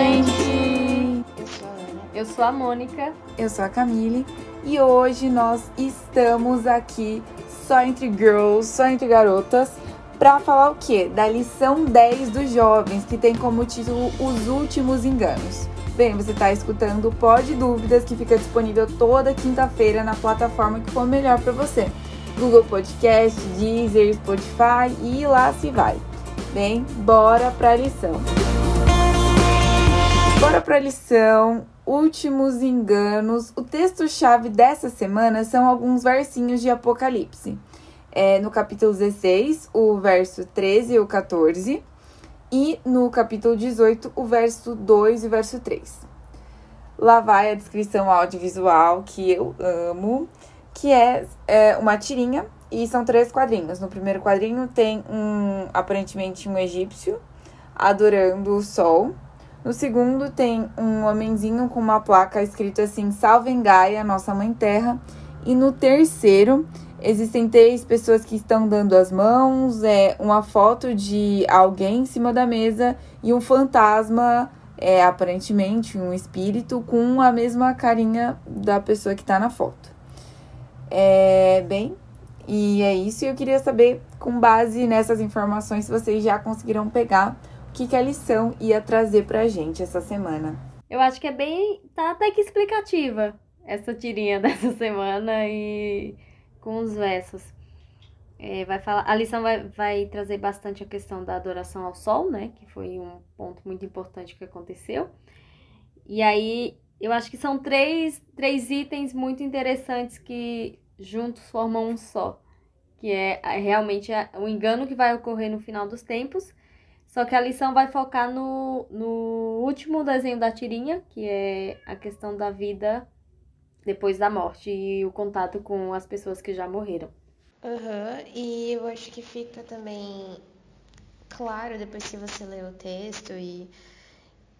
gente! Eu sou a Ana. Eu sou a Mônica. Eu sou a Camille e hoje nós estamos aqui só entre girls, só entre garotas, para falar o quê? Da lição 10 dos jovens, que tem como título Os Últimos Enganos. Bem, você está escutando o Pod Dúvidas, que fica disponível toda quinta-feira na plataforma que for melhor para você. Google Podcast, Deezer, Spotify e lá se vai. Bem, bora para a lição. Bora para a lição. Últimos enganos. O texto-chave dessa semana são alguns versinhos de Apocalipse. É, no capítulo 16, o verso 13 e o 14. E no capítulo 18, o verso 2 e o verso 3. Lá vai a descrição audiovisual que eu amo, que é, é uma tirinha e são três quadrinhos. No primeiro quadrinho tem um aparentemente um egípcio adorando o sol. No segundo tem um homenzinho com uma placa escrito assim: Salvem Gaia, nossa mãe terra. E no terceiro existem três pessoas que estão dando as mãos, é uma foto de alguém em cima da mesa e um fantasma, é aparentemente um espírito com a mesma carinha da pessoa que está na foto. É, bem, e é isso. Eu queria saber, com base nessas informações, se vocês já conseguiram pegar que, que a lição ia trazer pra gente essa semana. Eu acho que é bem. tá até que explicativa essa tirinha dessa semana e com os versos. É, vai falar, a lição vai, vai trazer bastante a questão da adoração ao sol, né? Que foi um ponto muito importante que aconteceu. E aí, eu acho que são três, três itens muito interessantes que juntos formam um só. Que é realmente o engano que vai ocorrer no final dos tempos. Só que a lição vai focar no, no último desenho da tirinha, que é a questão da vida depois da morte e o contato com as pessoas que já morreram. Aham, e eu acho que fica também claro depois que você lê o texto e,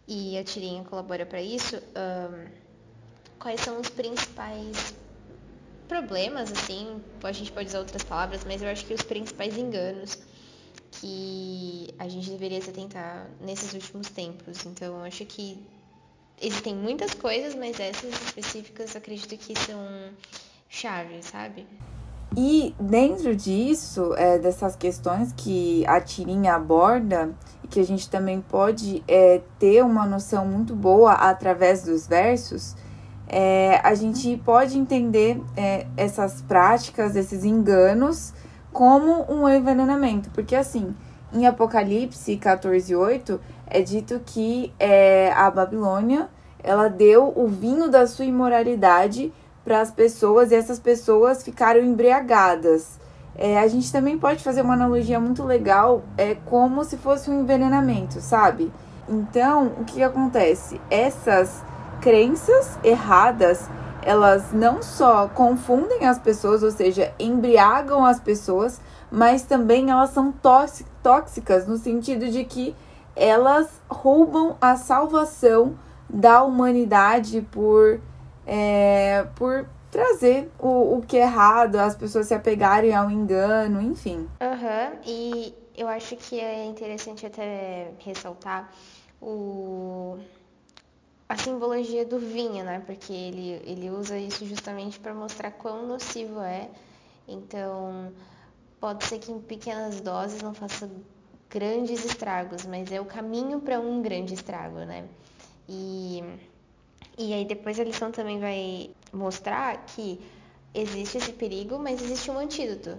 e a tirinha colabora para isso, um, quais são os principais problemas, assim, a gente pode usar outras palavras, mas eu acho que os principais enganos que a gente deveria se atentar nesses últimos tempos. Então, acho que existem muitas coisas, mas essas específicas acredito que são chaves, sabe? E dentro disso, é, dessas questões que a tirinha aborda, e que a gente também pode é, ter uma noção muito boa através dos versos, é, a gente pode entender é, essas práticas, esses enganos, como um envenenamento. Porque assim, em Apocalipse 14:8 é dito que é, a Babilônia ela deu o vinho da sua imoralidade para as pessoas e essas pessoas ficaram embriagadas. É, a gente também pode fazer uma analogia muito legal, é como se fosse um envenenamento, sabe? Então, o que acontece? Essas crenças erradas, elas não só confundem as pessoas, ou seja, embriagam as pessoas, mas também elas são tóxicas no sentido de que elas roubam a salvação da humanidade por é, por trazer o, o que é errado, as pessoas se apegarem ao engano, enfim. Aham, uhum. e eu acho que é interessante até ressaltar o a simbologia do vinho, né? Porque ele, ele usa isso justamente para mostrar quão nocivo é. Então, pode ser que em pequenas doses não faça grandes estragos, mas é o caminho para um grande estrago, né? E e aí depois a lição também vai mostrar que existe esse perigo, mas existe um antídoto.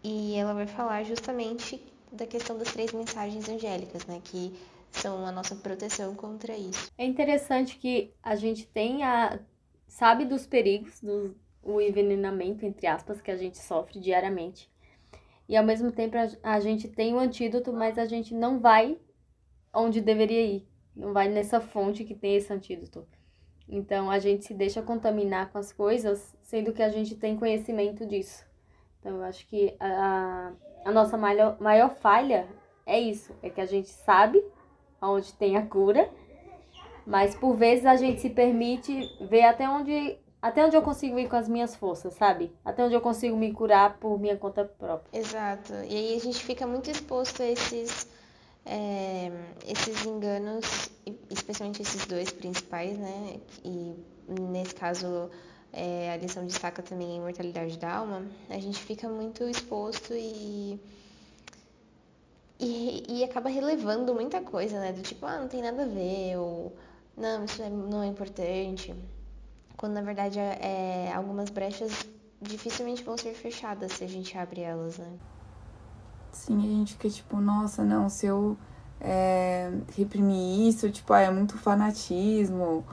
E ela vai falar justamente da questão das três mensagens angélicas, né? Que são a nossa proteção contra isso. É interessante que a gente tenha, sabe dos perigos, do o envenenamento, entre aspas, que a gente sofre diariamente. E ao mesmo tempo a, a gente tem o antídoto, mas a gente não vai onde deveria ir. Não vai nessa fonte que tem esse antídoto. Então a gente se deixa contaminar com as coisas, sendo que a gente tem conhecimento disso. Então eu acho que a, a nossa maior, maior falha é isso, é que a gente sabe onde tem a cura, mas por vezes a gente se permite ver até onde até onde eu consigo ir com as minhas forças, sabe? Até onde eu consigo me curar por minha conta própria. Exato. E aí a gente fica muito exposto a esses é, esses enganos especialmente esses dois principais, né? E nesse caso é, a lição destaca também a imortalidade da alma, a gente fica muito exposto e, e, e acaba relevando muita coisa, né? Do tipo, ah, não tem nada a ver, ou não, isso é, não é importante. Quando na verdade é, algumas brechas dificilmente vão ser fechadas se a gente abre elas, né? Sim, a gente fica tipo, nossa, não, se eu é, reprimir isso, tipo, ah, é muito fanatismo,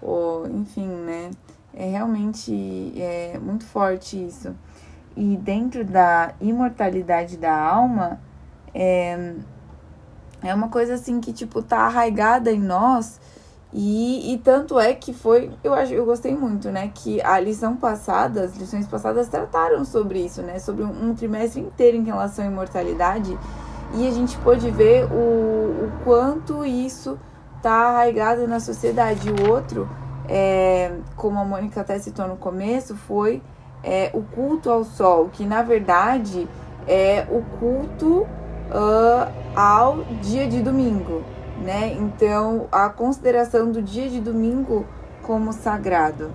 ou enfim, né? É realmente é, muito forte isso. E dentro da imortalidade da alma, é, é uma coisa assim que, tipo, tá arraigada em nós e, e tanto é que foi, eu acho, eu gostei muito, né? Que a lição passada, as lições passadas trataram sobre isso, né? Sobre um, um trimestre inteiro em relação à imortalidade. E a gente pôde ver o, o quanto isso tá arraigado na sociedade. O outro, é, como a Mônica até citou no começo, foi é, o culto ao sol, que na verdade é o culto uh, ao dia de domingo né? Então, a consideração do dia de domingo como sagrado.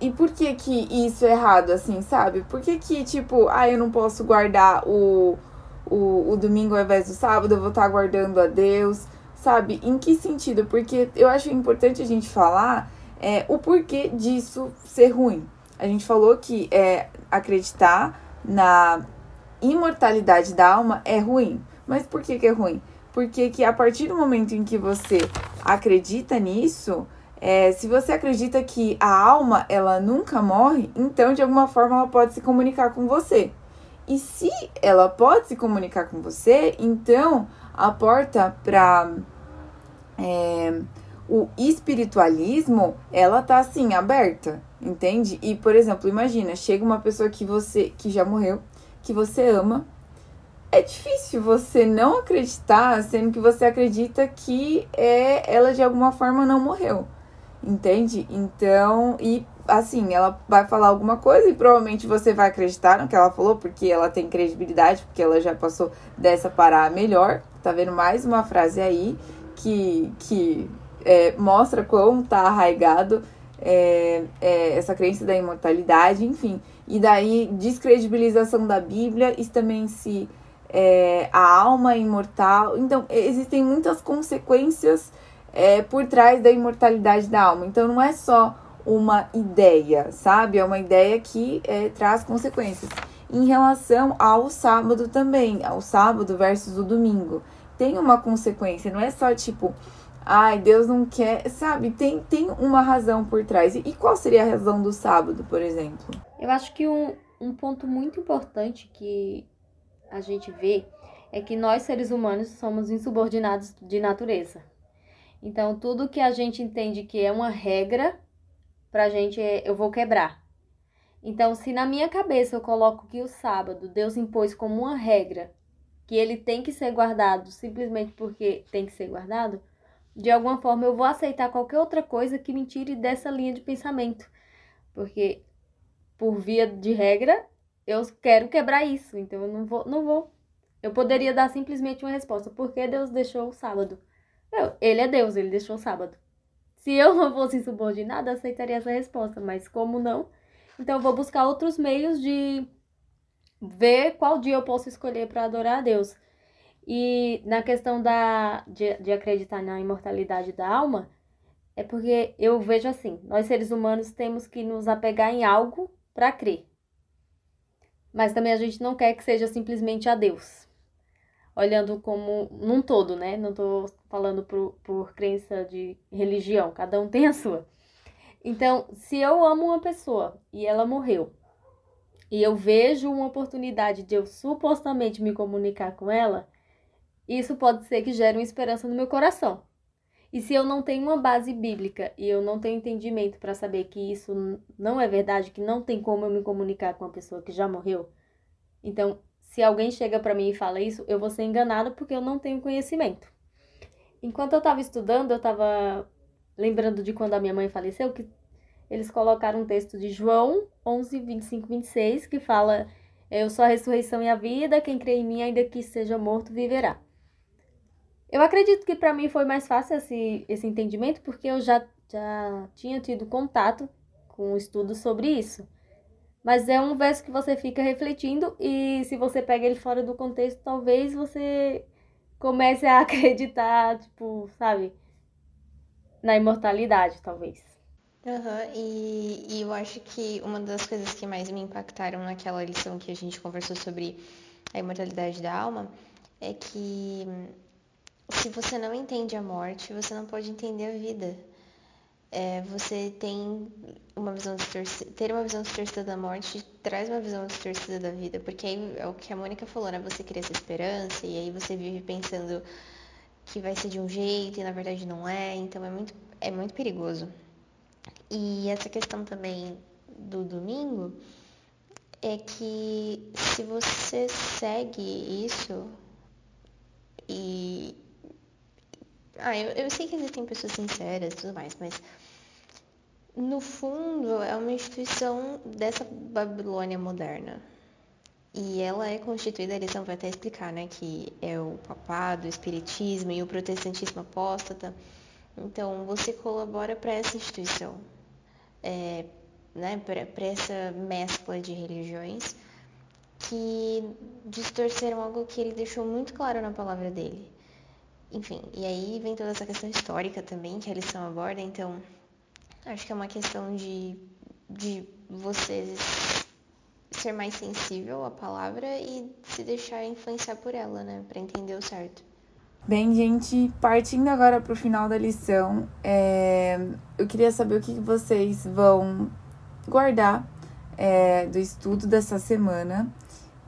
E por que que isso é errado, assim, sabe? Por que que, tipo, ah, eu não posso guardar o, o, o domingo ao invés do sábado, eu vou estar guardando a Deus, sabe? Em que sentido? Porque eu acho importante a gente falar é, o porquê disso ser ruim. A gente falou que é, acreditar na imortalidade da alma é ruim. Mas por que, que é ruim? porque que a partir do momento em que você acredita nisso, é, se você acredita que a alma ela nunca morre, então de alguma forma ela pode se comunicar com você. E se ela pode se comunicar com você, então a porta para é, o espiritualismo ela tá assim aberta, entende? E por exemplo, imagina chega uma pessoa que você que já morreu, que você ama é difícil você não acreditar, sendo que você acredita que é, ela de alguma forma não morreu. Entende? Então, e assim, ela vai falar alguma coisa e provavelmente você vai acreditar no que ela falou, porque ela tem credibilidade, porque ela já passou dessa para melhor. Tá vendo mais uma frase aí que, que é, mostra quão tá arraigado é, é, essa crença da imortalidade, enfim. E daí, descredibilização da Bíblia, isso também se é, a alma imortal. Então, existem muitas consequências é, por trás da imortalidade da alma. Então, não é só uma ideia, sabe? É uma ideia que é, traz consequências. Em relação ao sábado também, ao sábado versus o domingo, tem uma consequência, não é só tipo, ai, Deus não quer, sabe? Tem, tem uma razão por trás. E, e qual seria a razão do sábado, por exemplo? Eu acho que um, um ponto muito importante que a gente vê é que nós seres humanos somos insubordinados de natureza. Então, tudo que a gente entende que é uma regra, pra gente é, eu vou quebrar. Então, se na minha cabeça eu coloco que o sábado Deus impôs como uma regra, que ele tem que ser guardado simplesmente porque tem que ser guardado, de alguma forma eu vou aceitar qualquer outra coisa que me tire dessa linha de pensamento. Porque, por via de regra, eu quero quebrar isso, então eu não vou, não vou. Eu poderia dar simplesmente uma resposta, por que Deus deixou o sábado? Eu, ele é Deus, ele deixou o sábado. Se eu não fosse insubordinada, aceitaria essa resposta, mas como não, então eu vou buscar outros meios de ver qual dia eu posso escolher para adorar a Deus. E na questão da, de, de acreditar na imortalidade da alma, é porque eu vejo assim: nós seres humanos temos que nos apegar em algo para crer mas também a gente não quer que seja simplesmente a Deus. Olhando como num todo, né? Não estou falando por, por crença de religião, cada um tem a sua. Então, se eu amo uma pessoa e ela morreu, e eu vejo uma oportunidade de eu supostamente me comunicar com ela, isso pode ser que gere uma esperança no meu coração. E se eu não tenho uma base bíblica e eu não tenho entendimento para saber que isso não é verdade, que não tem como eu me comunicar com uma pessoa que já morreu, então, se alguém chega para mim e fala isso, eu vou ser enganada porque eu não tenho conhecimento. Enquanto eu estava estudando, eu estava lembrando de quando a minha mãe faleceu, que eles colocaram um texto de João 11, 25, 26, que fala: Eu sou a ressurreição e a vida, quem crê em mim, ainda que seja morto, viverá. Eu acredito que para mim foi mais fácil esse, esse entendimento porque eu já, já tinha tido contato com um estudo sobre isso. Mas é um verso que você fica refletindo e se você pega ele fora do contexto, talvez você comece a acreditar, tipo, sabe, na imortalidade, talvez. Uhum, e, e eu acho que uma das coisas que mais me impactaram naquela lição que a gente conversou sobre a imortalidade da alma é que se você não entende a morte, você não pode entender a vida. É, você tem uma visão distorcida, ter uma visão distorcida da morte traz uma visão distorcida da vida, porque aí é o que a Mônica falou, né? Você cria essa esperança e aí você vive pensando que vai ser de um jeito e na verdade não é, então é muito, é muito perigoso. E essa questão também do domingo é que se você segue isso e. Ah, eu, eu sei que existem pessoas sinceras e tudo mais, mas no fundo é uma instituição dessa Babilônia moderna. E ela é constituída, lição vai até explicar, né, que é o papado, o espiritismo e o protestantismo apóstata. Então, você colabora para essa instituição é, né, para essa mescla de religiões que distorceram algo que ele deixou muito claro na palavra dele. Enfim, e aí vem toda essa questão histórica também que a lição aborda, então acho que é uma questão de, de você ser mais sensível à palavra e se deixar influenciar por ela, né, para entender o certo. Bem, gente, partindo agora para o final da lição, é, eu queria saber o que vocês vão guardar é, do estudo dessa semana.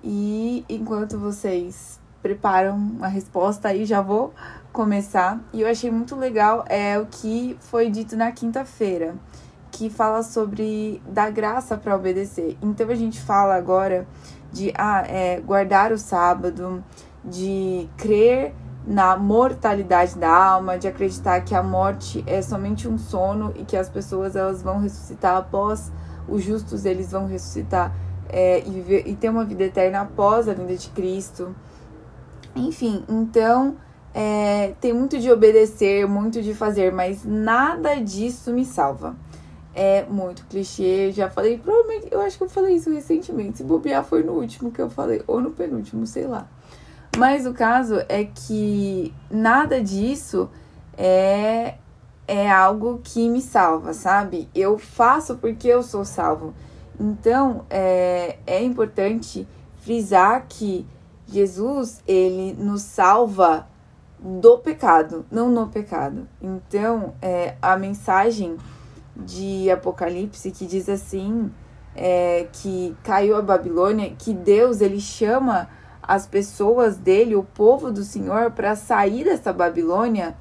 E enquanto vocês preparam a resposta aí, já vou começar. E eu achei muito legal é o que foi dito na quinta-feira, que fala sobre dar graça para obedecer. Então a gente fala agora de ah, é, guardar o sábado, de crer na mortalidade da alma, de acreditar que a morte é somente um sono e que as pessoas elas vão ressuscitar após os justos eles vão ressuscitar é, e, viver, e ter uma vida eterna após a vinda de Cristo. Enfim, então é, tem muito de obedecer, muito de fazer, mas nada disso me salva. É muito clichê, já falei, provavelmente, eu acho que eu falei isso recentemente. Se bobear, foi no último que eu falei, ou no penúltimo, sei lá. Mas o caso é que nada disso é, é algo que me salva, sabe? Eu faço porque eu sou salvo. Então é, é importante frisar que Jesus ele nos salva do pecado, não no pecado. Então é, a mensagem de Apocalipse que diz assim é, que caiu a Babilônia, que Deus ele chama as pessoas dele, o povo do Senhor, para sair dessa Babilônia,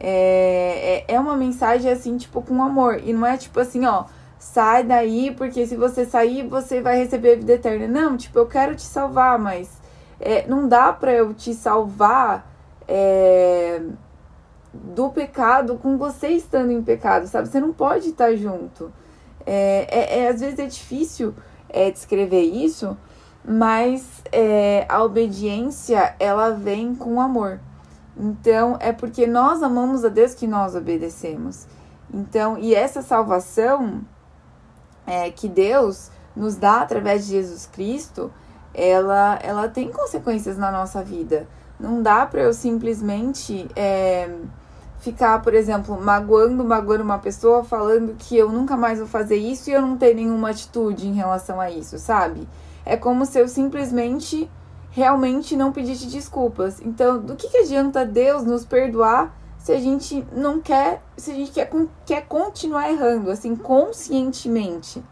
é, é, é uma mensagem assim, tipo, com amor. E não é tipo assim, ó, sai daí, porque se você sair, você vai receber a vida eterna. Não, tipo, eu quero te salvar, mas é, não dá para eu te salvar é, do pecado com você estando em pecado, sabe? Você não pode estar junto. É, é, é às vezes é difícil é, descrever isso, mas é, a obediência ela vem com amor. Então é porque nós amamos a Deus que nós obedecemos. Então, e essa salvação que Deus nos dá através de Jesus Cristo, ela, ela tem consequências na nossa vida. Não dá para eu simplesmente é, ficar, por exemplo, magoando, magoando uma pessoa, falando que eu nunca mais vou fazer isso e eu não ter nenhuma atitude em relação a isso, sabe? É como se eu simplesmente realmente não pedisse desculpas. Então, do que, que adianta Deus nos perdoar se a gente não quer, se a gente quer, quer continuar errando, assim, conscientemente,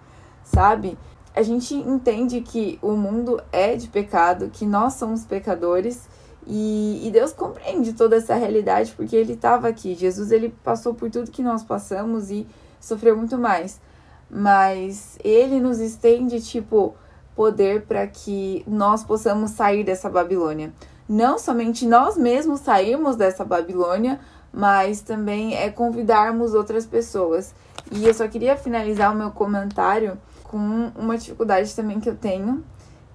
sabe? A gente entende que o mundo é de pecado, que nós somos pecadores e, e Deus compreende toda essa realidade porque Ele estava aqui. Jesus, ele passou por tudo que nós passamos e sofreu muito mais. Mas Ele nos estende, tipo, poder para que nós possamos sair dessa Babilônia. Não somente nós mesmos sairmos dessa Babilônia, mas também é convidarmos outras pessoas. E eu só queria finalizar o meu comentário com uma dificuldade também que eu tenho,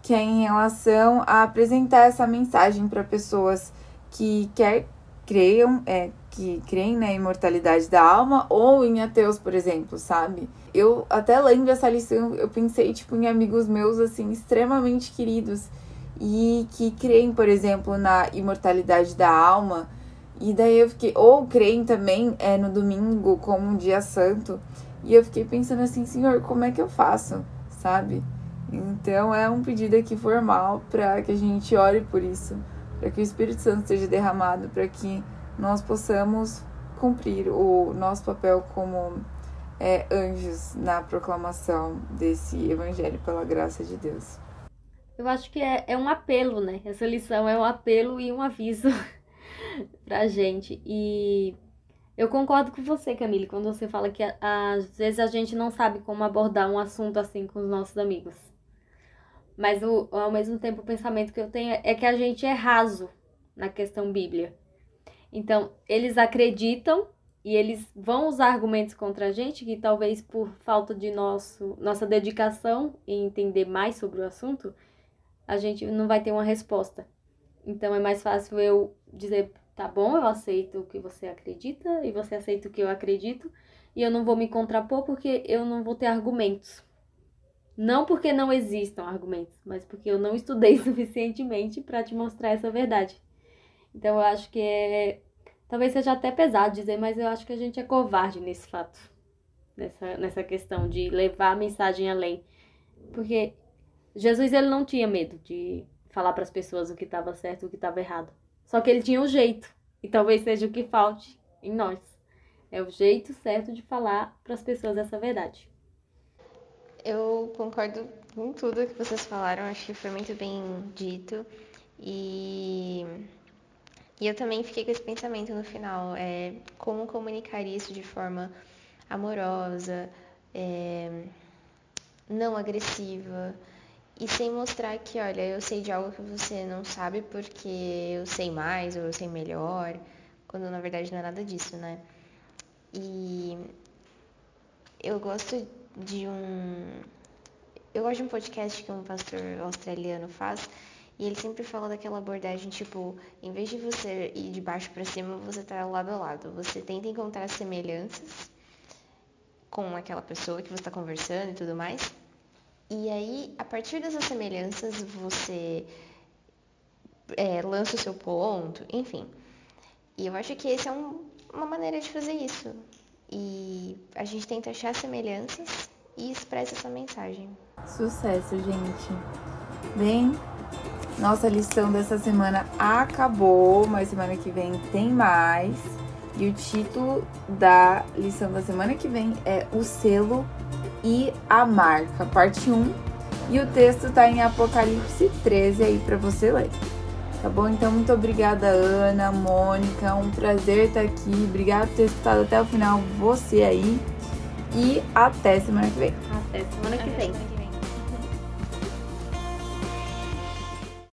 que é em relação a apresentar essa mensagem para pessoas que quer creiam, é, que creem na imortalidade da alma, ou em ateus, por exemplo, sabe? Eu até lendo essa lição, eu pensei, tipo, em amigos meus, assim, extremamente queridos, e que creem, por exemplo, na imortalidade da alma, e daí eu fiquei, ou creem também é, no domingo como um dia santo, e eu fiquei pensando assim, senhor, como é que eu faço, sabe? Então é um pedido aqui formal para que a gente ore por isso, para que o Espírito Santo seja derramado, para que nós possamos cumprir o nosso papel como é, anjos na proclamação desse evangelho pela graça de Deus. Eu acho que é, é um apelo, né? Essa lição é um apelo e um aviso pra gente. E eu concordo com você, Camille, quando você fala que às vezes a gente não sabe como abordar um assunto assim com os nossos amigos. Mas o, ao mesmo tempo o pensamento que eu tenho é que a gente é raso na questão Bíblia. Então, eles acreditam e eles vão usar argumentos contra a gente que talvez por falta de nosso, nossa dedicação em entender mais sobre o assunto, a gente não vai ter uma resposta. Então é mais fácil eu dizer, tá bom, eu aceito o que você acredita e você aceita o que eu acredito, e eu não vou me contrapor porque eu não vou ter argumentos. Não porque não existam argumentos, mas porque eu não estudei suficientemente para te mostrar essa verdade. Então eu acho que é Talvez seja até pesado dizer, mas eu acho que a gente é covarde nesse fato, nessa, nessa questão de levar a mensagem além. Porque Jesus ele não tinha medo de falar para as pessoas o que estava certo e o que estava errado. Só que ele tinha um jeito, e talvez seja o que falte em nós. É o jeito certo de falar para as pessoas essa verdade. Eu concordo com tudo que vocês falaram, acho que foi muito bem dito. E e eu também fiquei com esse pensamento no final, é, como comunicar isso de forma amorosa, é, não agressiva e sem mostrar que, olha, eu sei de algo que você não sabe porque eu sei mais ou eu sei melhor, quando na verdade não é nada disso, né? E eu gosto de um. Eu gosto de um podcast que um pastor australiano faz, e ele sempre fala daquela abordagem, tipo, em vez de você ir de baixo para cima, você tá lado a lado. Você tenta encontrar semelhanças com aquela pessoa que você está conversando e tudo mais. E aí, a partir dessas semelhanças, você é, lança o seu ponto, enfim. E eu acho que essa é um, uma maneira de fazer isso. E a gente tenta achar semelhanças e expressa essa mensagem. Sucesso, gente. Bem, nossa lição dessa semana acabou, mas semana que vem tem mais. E o título da lição da semana que vem é O Selo e a Marca, parte 1. E o texto tá em Apocalipse 13 aí para você ler. Tá bom? Então, muito obrigada, Ana, Mônica. Um prazer estar aqui. Obrigada por ter escutado até o final, você aí. E até semana que vem. Até semana que vem.